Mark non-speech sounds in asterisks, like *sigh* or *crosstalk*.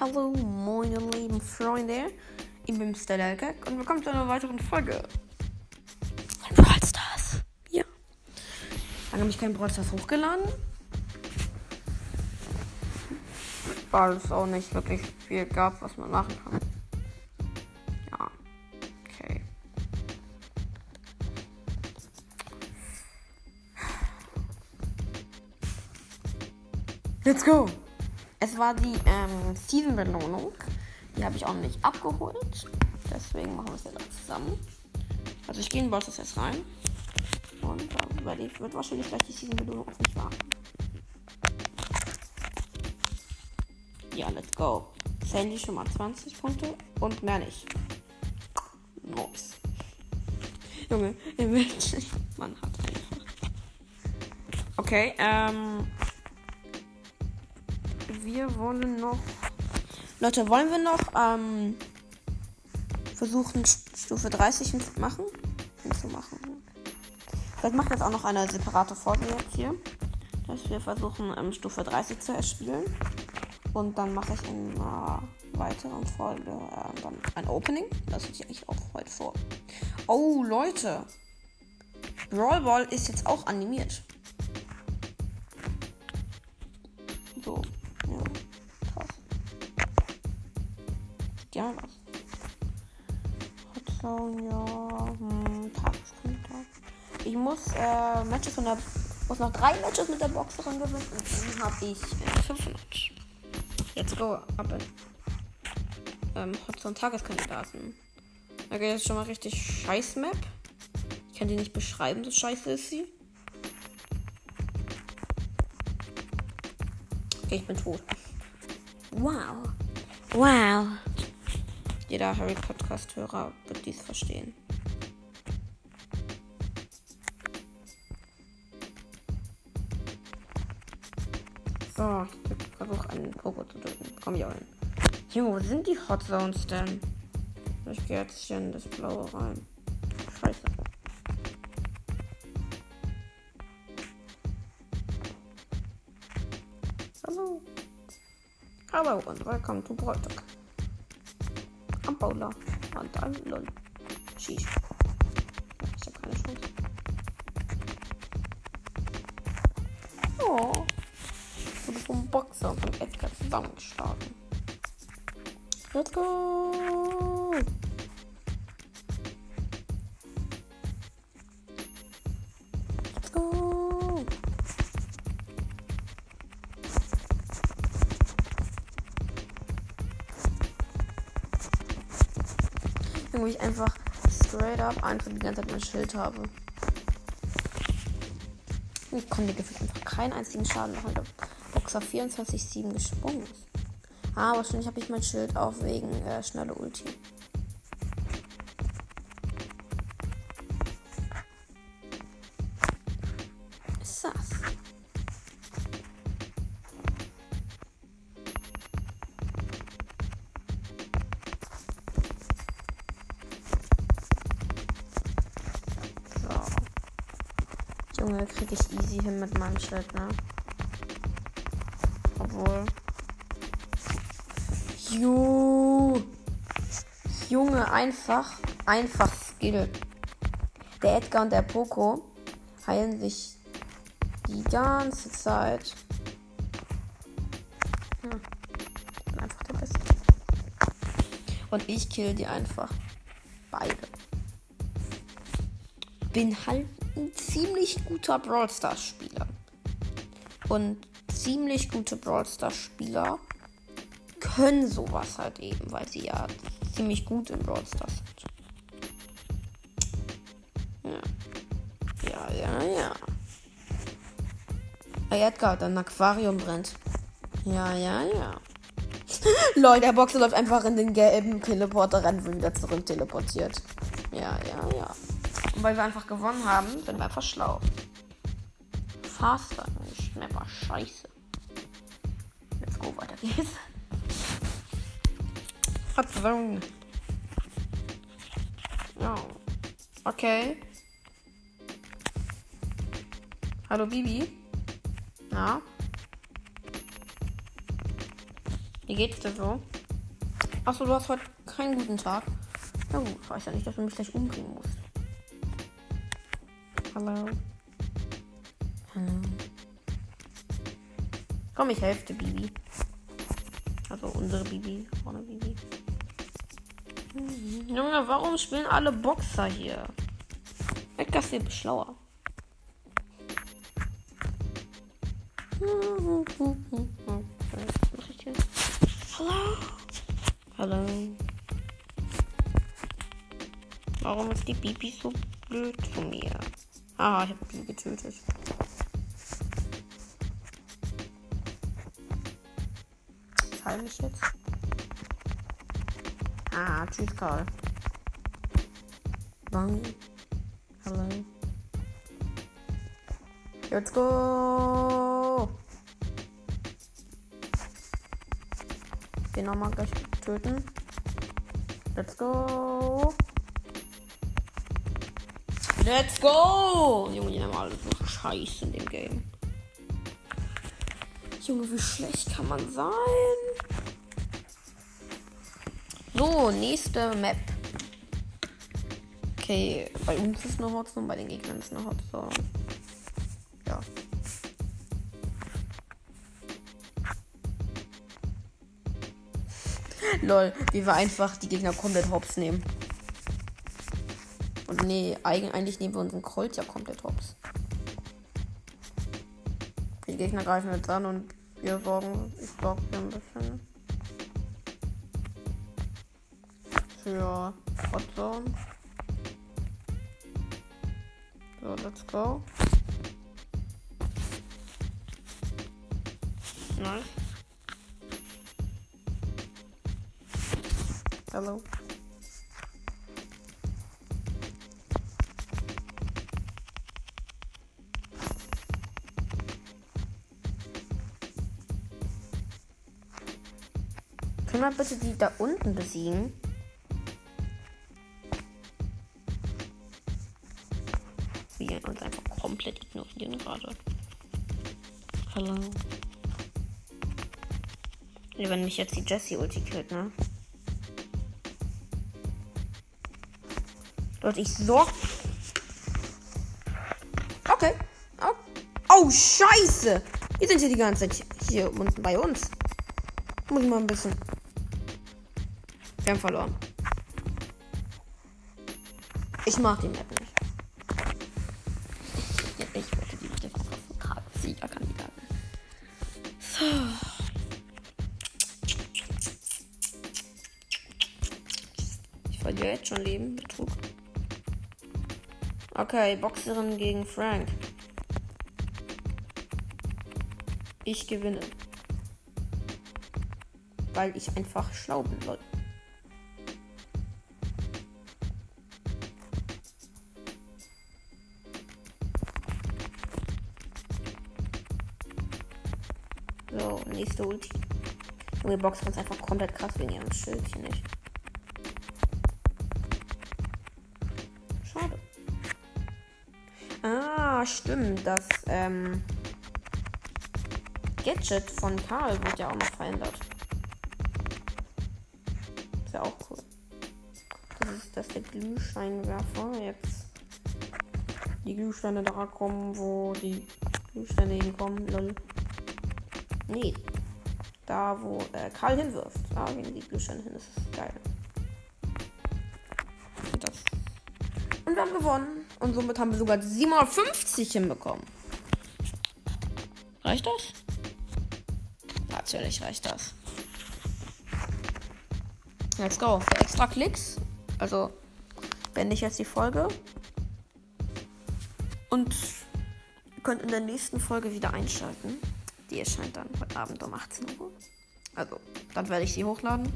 Hallo, meine lieben Freunde. Ich bin Stella Gag und willkommen zu einer weiteren Folge von Brawl Stars. Ja. Lange habe ich kein Brawl Stars hochgeladen. Weil es auch nicht wirklich viel gab, was man machen kann. Ja. Okay. Let's go! Es war die ähm, Season-Belohnung. Die habe ich auch nicht abgeholt. Deswegen machen wir es jetzt zusammen. Also ich gehe in Bosses jetzt rein. Und äh, über die wird wahrscheinlich gleich die Season-Belohnung auf mich warten. Ja, let's go. Sandy schon mal 20 Punkte und mehr nicht. Nice. Junge, will nicht. Man hat einfach. Okay, ähm wir wollen noch. Leute, wollen wir noch ähm, versuchen, Stufe 30 machen? Hinzumachen. Vielleicht macht jetzt auch noch eine separate Folge jetzt hier. Dass wir versuchen, ähm, Stufe 30 zu erspielen. Und dann mache ich in einer weiteren Folge äh, dann ein Opening. Das ist ich auch heute vor. Oh, Leute. Brawl Ball ist jetzt auch animiert. So. Ja was. Hotzone, ja. Hm, Tageskonto. Ich muss äh, Matches von der. muss noch drei Matches mit der Boxerin gewinnen. Und dann habe ich äh, 500. Let's go. Ab in ähm, Hotzone Tageskandidaten. Okay, das ist schon mal richtig scheiß Map. Ich kann die nicht beschreiben, so scheiße ist sie. Okay, ich bin tot. Wow. Wow. Jeder Harry Podcast-Hörer wird dies verstehen. So, ich versuche einen Pogo zu drücken. Komm hier hin. Junge, wo sind die Hot Zones denn? Ich gehe jetzt hier in das Blaue rein. Scheiße. Hallo und willkommen zu Bräutigam. Brawler. Und dann lol. Schieß. Ich hab keine Chance. Oh. Wurde vom Boxer und von Edgar zusammengeschlagen. Let's go! Wo ich einfach straight up einfach die ganze Zeit mein Schild habe. Ich konnte gefühlt einfach keinen einzigen Schaden machen, weil der Boxer 24-7 gesprungen ist. Ah, wahrscheinlich habe ich mein Schild auch wegen äh, schnelle Ulti. Junge, kriege ich easy hin mit meinem Schild, ne? Obwohl. Jo. Junge, einfach, einfach Skill. Der Edgar und der Poco heilen sich die ganze Zeit. Hm. Ich bin einfach der Beste. Und ich kill die einfach. Beide. Bin halt ein ziemlich guter Brawl Stars Spieler. Und ziemlich gute Brawl Stars Spieler können sowas halt eben, weil sie ja ziemlich gut in Brawl Stars sind. Ja. Ja, ja, ja. Hey Edgar, dein Aquarium brennt. Ja, ja, ja. *laughs* Leute, der Boxer läuft einfach in den gelben Teleporter rennen und wieder zurück teleportiert. Ja, ja, ja. Und weil wir einfach gewonnen haben, sind wir einfach schlau. Faster, nicht schneller. Scheiße. Let's go, weiter geht's. Verzwungen. Ja. Okay. Hallo Bibi. Na? Wie geht's dir so? Achso, du hast heute keinen guten Tag. Na gut, ich weiß ja nicht, dass du mich gleich umbringen musst. Hallo. Komm, ich helfe dir, Bibi. Also unsere Bibi. Vorne Bibi. Junge, warum spielen alle Boxer hier? Edgar ist hier schlauer. Was mache ich jetzt? Hallo? Hallo? Warum ist die Bibi so blöd zu mir? Ah, ich habe die getötet. Ich heile mich jetzt. Ah, tschüss, Karl. Bang. Hallo. Let's go. Den nochmal gleich töten. Let's go. Let's go! Junge, die haben alle so scheiße in dem Game. Junge, wie schlecht kann man sein? So, nächste Map. Okay, bei uns ist eine Hotzone, bei den Gegnern ist eine Hotzone. Ja. *laughs* Lol, wie wir einfach die Gegner komplett hops nehmen. Und nee, eigentlich nehmen wir unseren Colt ja komplett hops. Die Gegner greifen jetzt an und wir sorgen, ich sorge hier ein bisschen für Hotzone. So, let's go. Nice. Hello. Können wir bitte die da unten besiegen? Wir uns einfach komplett ignorieren gerade. Hallo. Wenn mich jetzt die Jessie Ulti killt, ne? Leute, ich sorg. Okay. Oh. oh, scheiße. Die sind hier die ganze Zeit hier unten bei uns. Muss ich mal ein bisschen. Wir haben verloren. Ich mag die Map nicht. Ich, ich wollte die nicht einfach auf Siegerkandidaten. So. Ich verliere jetzt schon Leben. Betrug. Okay, Boxerin gegen Frank. Ich gewinne. Weil ich einfach schlau bin, Leute. So, nächste Ulti. Junge, Box ist einfach komplett krass wegen ihrem Schildchen nicht. Schade. Ah, stimmt. Das ähm, Gadget von Karl wird ja auch noch verändert. Ist ja auch cool. Das ist das der Glühsteinwerfer. Jetzt die Glühsteine da kommen, wo die Glühsteine hinkommen. Lol. Nee. Da, wo äh, Karl hinwirft. Da gehen die Glühsteine hin. Das ist geil. Das. Und wir haben gewonnen. Und somit haben wir sogar 750 hinbekommen. Reicht das? Natürlich reicht das. Let's go. Für extra Klicks. Also beende ich jetzt die Folge. Und könnt in der nächsten Folge wieder einschalten. Die erscheint dann heute Abend um 18 Uhr. Also, dann werde ich sie hochladen.